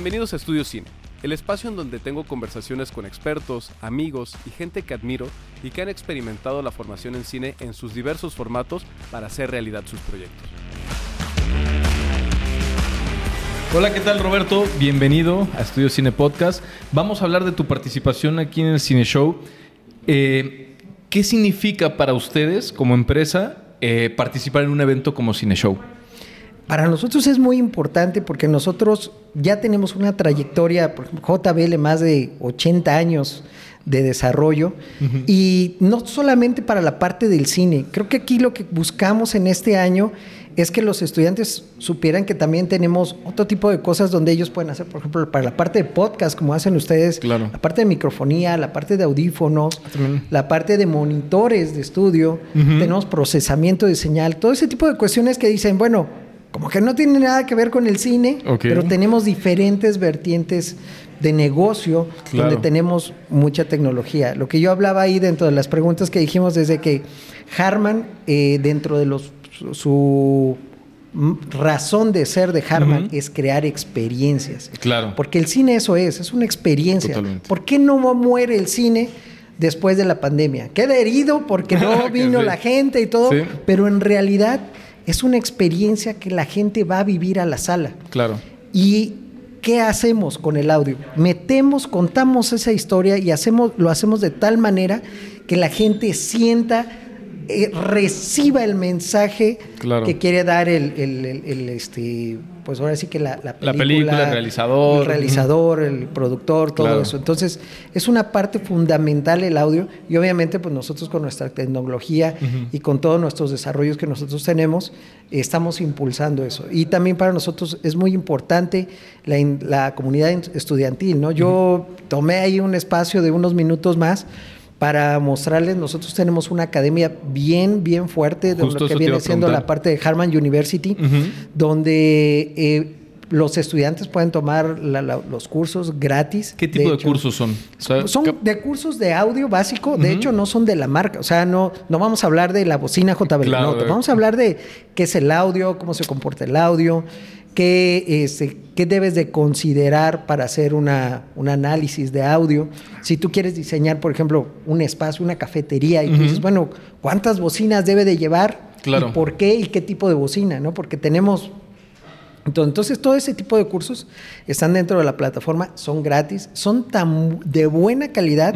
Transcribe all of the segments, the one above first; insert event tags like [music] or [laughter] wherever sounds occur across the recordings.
Bienvenidos a Estudio Cine, el espacio en donde tengo conversaciones con expertos, amigos y gente que admiro y que han experimentado la formación en cine en sus diversos formatos para hacer realidad sus proyectos. Hola, ¿qué tal Roberto? Bienvenido a Estudio Cine Podcast. Vamos a hablar de tu participación aquí en el Cine Show. Eh, ¿Qué significa para ustedes como empresa eh, participar en un evento como Cine Show? Para nosotros es muy importante porque nosotros ya tenemos una trayectoria, por ejemplo, JBL, más de 80 años de desarrollo y no solamente para la parte del cine. Creo que aquí lo que buscamos en este año es que los estudiantes supieran que también tenemos otro tipo de cosas donde ellos pueden hacer, por ejemplo, para la parte de podcast, como hacen ustedes, la parte de microfonía, la parte de audífonos, la parte de monitores de estudio, tenemos procesamiento de señal, todo ese tipo de cuestiones que dicen, bueno, como que no tiene nada que ver con el cine, pero tenemos diferentes vertientes de negocio donde tenemos mucha tecnología. Lo que yo hablaba ahí dentro de las preguntas que dijimos desde que Harman, eh, dentro de los su razón de ser de Harman es crear experiencias. Claro. Porque el cine eso es, es una experiencia. ¿Por qué no muere el cine después de la pandemia? Queda herido porque [laughs] no vino la gente y todo, pero en realidad es una experiencia que la gente va a vivir a la sala. Claro. Y ¿qué hacemos con el audio? Metemos, contamos esa historia y hacemos, lo hacemos de tal manera que la gente sienta eh, reciba el mensaje que quiere dar el, este pues ahora sí que la, película, el realizador el realizador el productor todo eso. Entonces es una parte fundamental el audio y obviamente pues nosotros con nuestra tecnología y con todos nuestros desarrollos que nosotros tenemos estamos impulsando eso. Y también para nosotros es muy importante la, la comunidad estudiantil no yo tomé ahí un espacio de unos minutos más para mostrarles, nosotros tenemos una academia bien, bien fuerte, de lo que viene siendo la parte de Harman University, donde eh, los estudiantes pueden tomar los cursos gratis. ¿Qué tipo de, cursos son? son de cursos de audio básico, de hecho no son de la marca, o sea, no, no vamos a hablar de la bocina JBL, no, vamos a hablar de qué es el audio, cómo se comporta el audio, qué, este, qué debes de considerar para hacer una, un análisis de audio. Si tú quieres diseñar, por ejemplo, un espacio, una cafetería, y tú dices, bueno, ¿cuántas bocinas debe de llevar? Claro. ¿Y por qué? ¿Y qué tipo de bocina? ¿no? Porque tenemos... Entonces, todo ese tipo de cursos están dentro de la plataforma, son gratis, son tan de buena calidad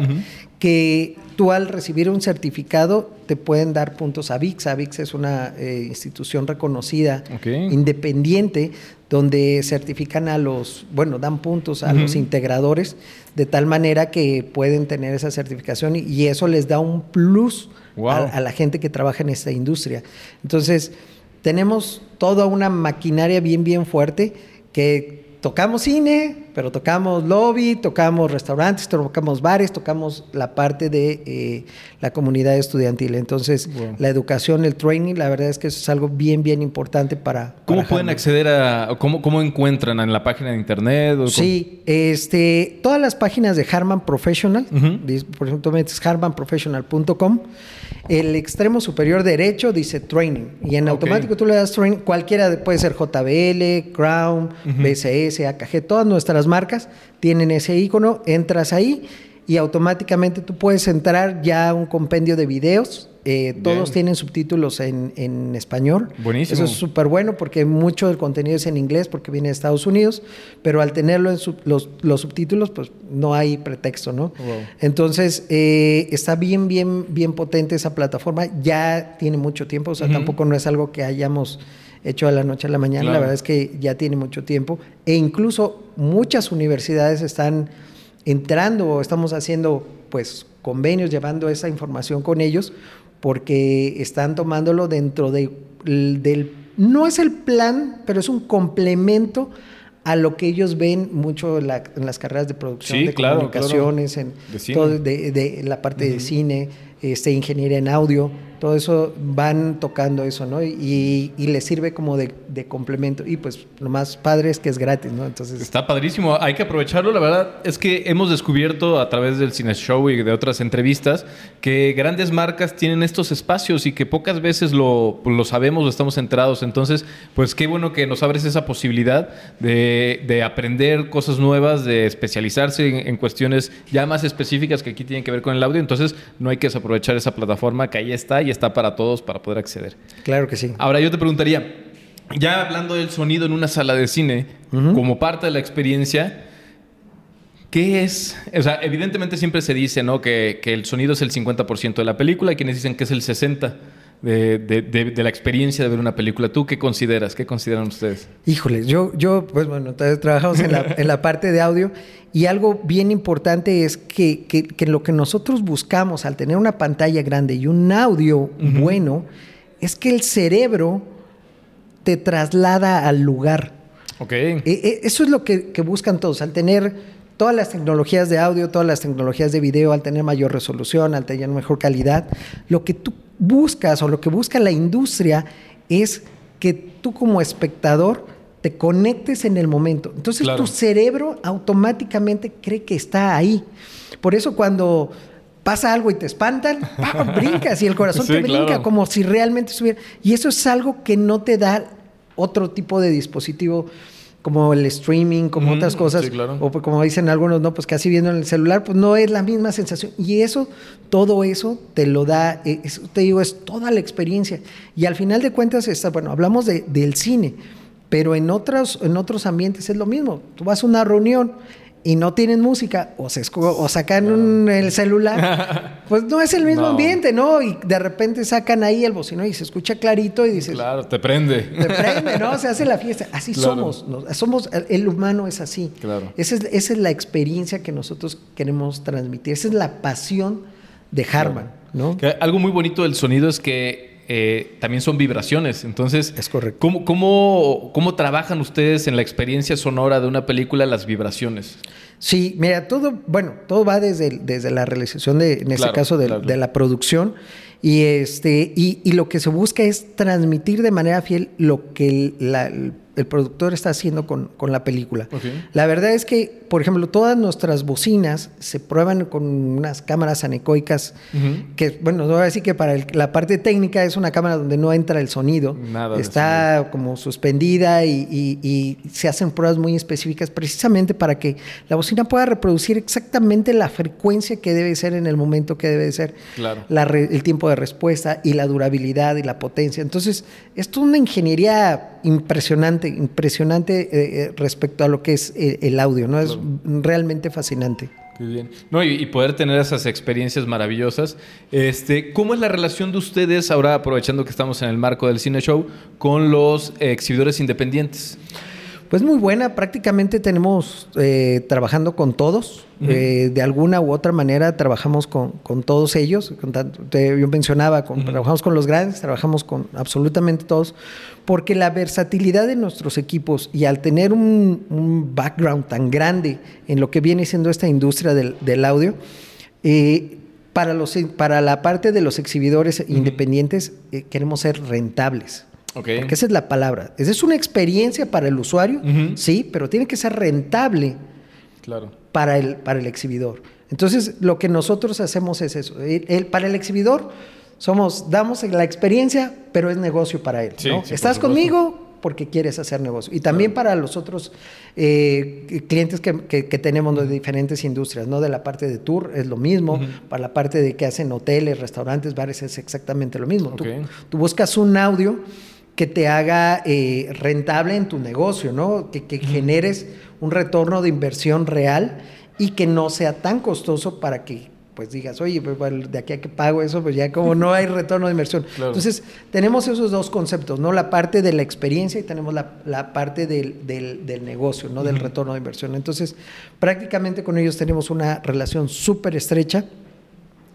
que tú al recibir un certificado te pueden dar puntos a VIX. AVIX es una eh, institución reconocida, independiente, donde certifican a los, bueno, dan puntos a los integradores de tal manera que pueden tener esa certificación y, eso les da un plus a, la gente que trabaja en esta industria. Entonces, tenemos toda una maquinaria bien, bien fuerte que tocamos cine, pero tocamos lobby, tocamos restaurantes, tocamos bares, tocamos la parte de eh, la comunidad estudiantil. Entonces, la educación, el training, la verdad es que eso es algo bien, bien importante para... ¿Cómo pueden acceder a, cómo, cómo encuentran en la página de internet? sí, este, todas las páginas de Harman Professional, por ejemplo, metes harmanprofessional.com, el extremo superior derecho dice training y en automático tú le das training, cualquiera puede ser JBL, Crown, BCS, AKG, todas nuestras marcas tienen ese icono, entras ahí y automáticamente tú puedes entrar ya a un compendio de videos. Eh, todos tienen subtítulos en, español. Buenísimo. Eso es súper bueno porque mucho del contenido es en inglés porque viene de Estados Unidos, pero al tenerlo en los, subtítulos, pues no hay pretexto, ¿no? Entonces, eh, está bien, bien, bien potente esa plataforma. Ya tiene mucho tiempo, o sea, tampoco no es algo que hayamos hecho a la noche a la mañana. La verdad es que ya tiene mucho tiempo. E incluso muchas universidades están entrando o estamos haciendo pues convenios, llevando esa información con ellos, porque están tomándolo dentro de, del... No es el plan, pero es un complemento a lo que ellos ven mucho en, las carreras de producción, de comunicaciones, en de, todo, de, la parte de cine, este, ingeniería en audio todo eso van tocando eso, ¿no? Y, y les sirve como de, complemento. Y pues lo más padre es que es gratis, ¿no? Entonces... Está padrísimo, hay que aprovecharlo. La verdad es que hemos descubierto a través del Cine Show y de otras entrevistas que grandes marcas tienen estos espacios y que pocas veces lo, lo sabemos o estamos enterados. Entonces, pues qué bueno que nos abres esa posibilidad de, de aprender cosas nuevas, de especializarse en, en cuestiones ya más específicas que aquí tienen que ver con el audio. Entonces, no hay que desaprovechar esa plataforma que ahí está y está para todos para poder acceder. Claro que sí. Ahora yo te preguntaría, ya hablando del sonido en una sala de cine, uh -huh. como parte de la experiencia, ¿qué es? O sea, evidentemente siempre se dice, ¿no? Que, que el sonido es el 50% de la película, y quienes dicen que es el 60%. De, de, de, de, la experiencia de ver una película. ¿Tú qué consideras? ¿Qué consideran ustedes? Híjole, yo, yo pues bueno, trabajamos en la, [laughs] en la parte de audio y algo bien importante es que, que, que, lo que nosotros buscamos al tener una pantalla grande y un audio uh -huh. bueno es que el cerebro te traslada al lugar. Ok. E, eso es lo que, que buscan todos, al tener todas las tecnologías de audio, todas las tecnologías de video, al tener mayor resolución, al tener mejor calidad, lo que tú buscas o lo que busca la industria es que tú como espectador te conectes en el momento. Entonces claro. tu cerebro automáticamente cree que está ahí. Por eso cuando pasa algo y te espantan, [laughs] ¡pam! brincas y el corazón sí, te brinca claro. como si realmente estuviera. Y eso es algo que no te da otro tipo de dispositivo como el streaming, como mm, otras cosas, sí, claro. o como dicen algunos, no, pues casi viendo en el celular, pues no es la misma sensación. Y eso, todo eso te lo da, eh, eso te digo, es toda la experiencia. Y al final de cuentas, está, bueno, hablamos de, del cine, pero en otros, en otros ambientes es lo mismo. Tú vas a una reunión y no tienen música o, se o sacan un, el celular, [laughs] pues no es el mismo no. ambiente, ¿no? Y de repente sacan ahí el bocino y se escucha clarito y dices... Claro, te prende. Te prende, ¿no? Se hace la fiesta. Así claro. somos. ¿no? somos. El humano es así. Claro. Esa es, esa es la experiencia que nosotros queremos transmitir. Esa es la pasión de Harman, claro. ¿no? Que algo muy bonito del sonido es que eh, también son vibraciones. Entonces, es correcto. ¿cómo, cómo, ¿cómo, trabajan ustedes en la experiencia sonora de una película las vibraciones? Sí, mira, todo, bueno, todo va desde, desde la realización de, en este claro, caso, de, claro. de, la producción. Y, este, y, y, lo que se busca es transmitir de manera fiel lo que el, la, el productor está haciendo con, con la película. Okay. La verdad es que, por ejemplo, todas nuestras bocinas se prueban con unas cámaras anecoicas, uh -huh. que, bueno, no voy a decir que para el, la parte técnica es una cámara donde no entra el sonido, Nada está sonido. como suspendida y, y, y, se hacen pruebas muy específicas precisamente para que la bocina pueda reproducir exactamente la frecuencia que debe ser en el momento que debe ser, claro. la, el tiempo de respuesta y la durabilidad y la potencia. Entonces, esto es una ingeniería impresionante, impresionante eh, respecto a lo que es el, el audio, ¿no? Es realmente fascinante. Qué bien. No, y, y, poder tener esas experiencias maravillosas. Este, ¿Cómo es la relación de ustedes, ahora aprovechando que estamos en el marco del cine show, con los eh, exhibidores independientes? Pues muy buena, prácticamente tenemos eh, trabajando con todos, uh -huh. eh, de alguna u otra manera trabajamos con, con todos ellos, con tanto, te, yo mencionaba, con, uh -huh. trabajamos con los grandes, trabajamos con absolutamente todos, porque la versatilidad de nuestros equipos y al tener un, un background tan grande en lo que viene siendo esta industria del, del audio, eh, para, los, para la parte de los exhibidores uh -huh. independientes eh, queremos ser rentables. Okay. Porque esa es la palabra. Esa es una experiencia para el usuario, uh -huh. sí, pero tiene que ser rentable claro. para, el, para el exhibidor. Entonces, lo que nosotros hacemos es eso. El, el, para el exhibidor, somos, damos la experiencia, pero es negocio para él. Sí, ¿no? sí, Estás conmigo porque quieres hacer negocio. Y también claro. para los otros eh, clientes que, que, que, tenemos de diferentes industrias, ¿no? De la parte de tour es lo mismo, uh -huh. para la parte de que hacen hoteles, restaurantes, bares es exactamente lo mismo. Okay. Tú, tú buscas un audio que te haga eh, rentable en tu negocio, ¿no? Que, que generes un retorno de inversión real y que no sea tan costoso para que pues digas, oye, pues, de aquí a que pago eso, pues ya como no hay retorno de inversión. [laughs] Claro. Entonces, tenemos esos dos conceptos, ¿no? La parte de la experiencia y tenemos la, la parte del, del, del, negocio, ¿no? Del retorno de inversión. Entonces, prácticamente con ellos tenemos una relación súper estrecha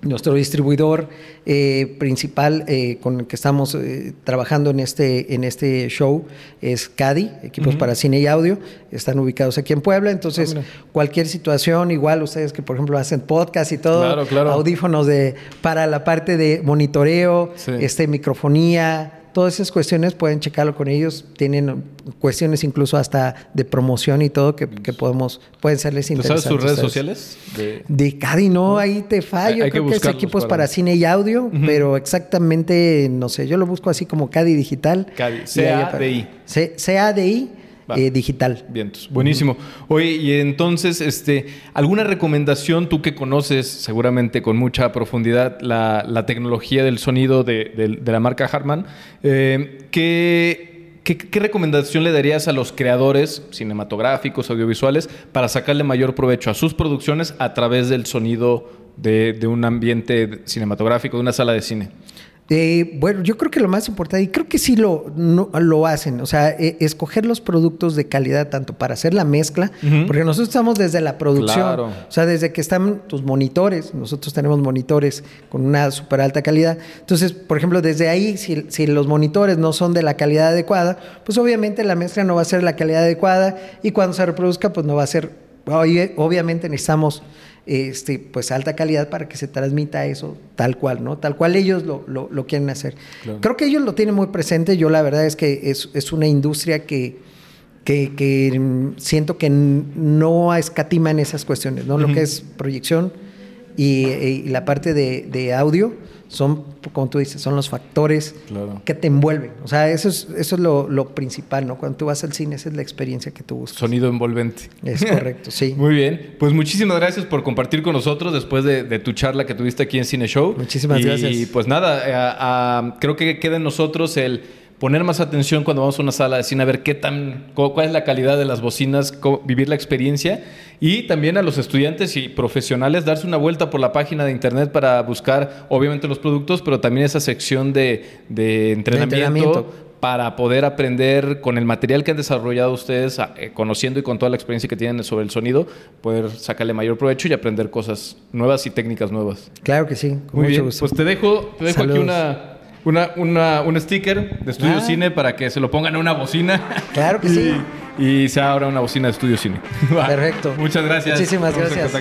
Nuestro distribuidor eh, principal eh, con el que estamos eh, trabajando en este, en este show es CADI, Equipos para Cine y Audio. Están ubicados aquí en Puebla. Entonces, Ah, cualquier situación, igual ustedes que, por ejemplo, hacen podcast y todo, Claro, claro. audífonos de, para la parte de monitoreo, Sí. este, microfonía, todas esas cuestiones pueden checarlo con ellos. Tienen cuestiones incluso hasta de promoción y todo que, que podemos, pueden serles ¿Tú interesantes. sabes sus redes sociales? De- De Cadi, no, ahí te fallo. Hay- hay que Creo que, es equipos para- para... cine y audio, pero exactamente, no sé, yo lo busco así como Cadi Digital. Cadi, Y ahí C-A-D-I. apare- C- C-A-D-I. Eh, Digital. Vientos. Buenísimo. Oye, y entonces, este, ¿alguna recomendación tú que conoces seguramente con mucha profundidad la, la tecnología del sonido de, de- de la marca Harman? eh, ¿qué, qué, qué recomendación le darías a los creadores cinematográficos, audiovisuales, para sacarle mayor provecho a sus producciones a través del sonido de, de un ambiente cinematográfico, de una sala de cine? Eh, bueno, yo creo que lo más importante, y creo que sí lo, no- lo hacen, o sea, eh, escoger los productos de calidad tanto para hacer la mezcla, porque nosotros estamos desde la producción, Claro. o sea, desde que están tus monitores, nosotros tenemos monitores con una súper alta calidad, entonces, por ejemplo, desde ahí, si, si los monitores no son de la calidad adecuada, pues obviamente la mezcla no va a ser la calidad adecuada y cuando se reproduzca, pues no va a ser, obviamente necesitamos este, pues alta calidad para que se transmita eso tal cual, ¿no? Tal cual ellos lo, lo- lo quieren hacer. Claro. Creo que ellos lo tienen muy presente. Yo la verdad es que es, es una industria que, que, que, mm, siento que no escatima en esas cuestiones, ¿no? Lo que es proyección y, y la parte de, de audio son, como tú dices, son los factores Claro. que te envuelven. O sea, eso es, eso es lo, lo principal, ¿no? Cuando tú vas al cine, esa es la experiencia que tú buscas. Sonido envolvente. Es correcto, sí. [laughs] Muy bien. Pues muchísimas gracias por compartir con nosotros después de, de tu charla que tuviste aquí en Cine Show. Muchísimas y, gracias. Y pues nada, eh, creo que queda en nosotros el poner más atención cuando vamos a una sala de cine, a ver qué tan, cu- cuál es la calidad de las bocinas, cómo- vivir la experiencia. Y también a los estudiantes y profesionales darse una vuelta por la página de internet para buscar, obviamente, los productos, pero también esa sección de, de entrenamiento entrenamiento. para poder aprender con el material que han desarrollado ustedes, eh, conociendo y con toda la experiencia que tienen sobre el sonido, poder sacarle mayor provecho y aprender cosas nuevas y técnicas nuevas. Claro que sí, con Muy mucho bien, gusto. pues te dejo, te dejo aquí una, una, una- un sticker de Estudio Ah. Cine para que se lo pongan a una bocina. Claro que [laughs] y, sí. Y sea ahora una bocina de Estudio Cine. [laughs] Perfecto. Muchas gracias. Muchísimas gracias.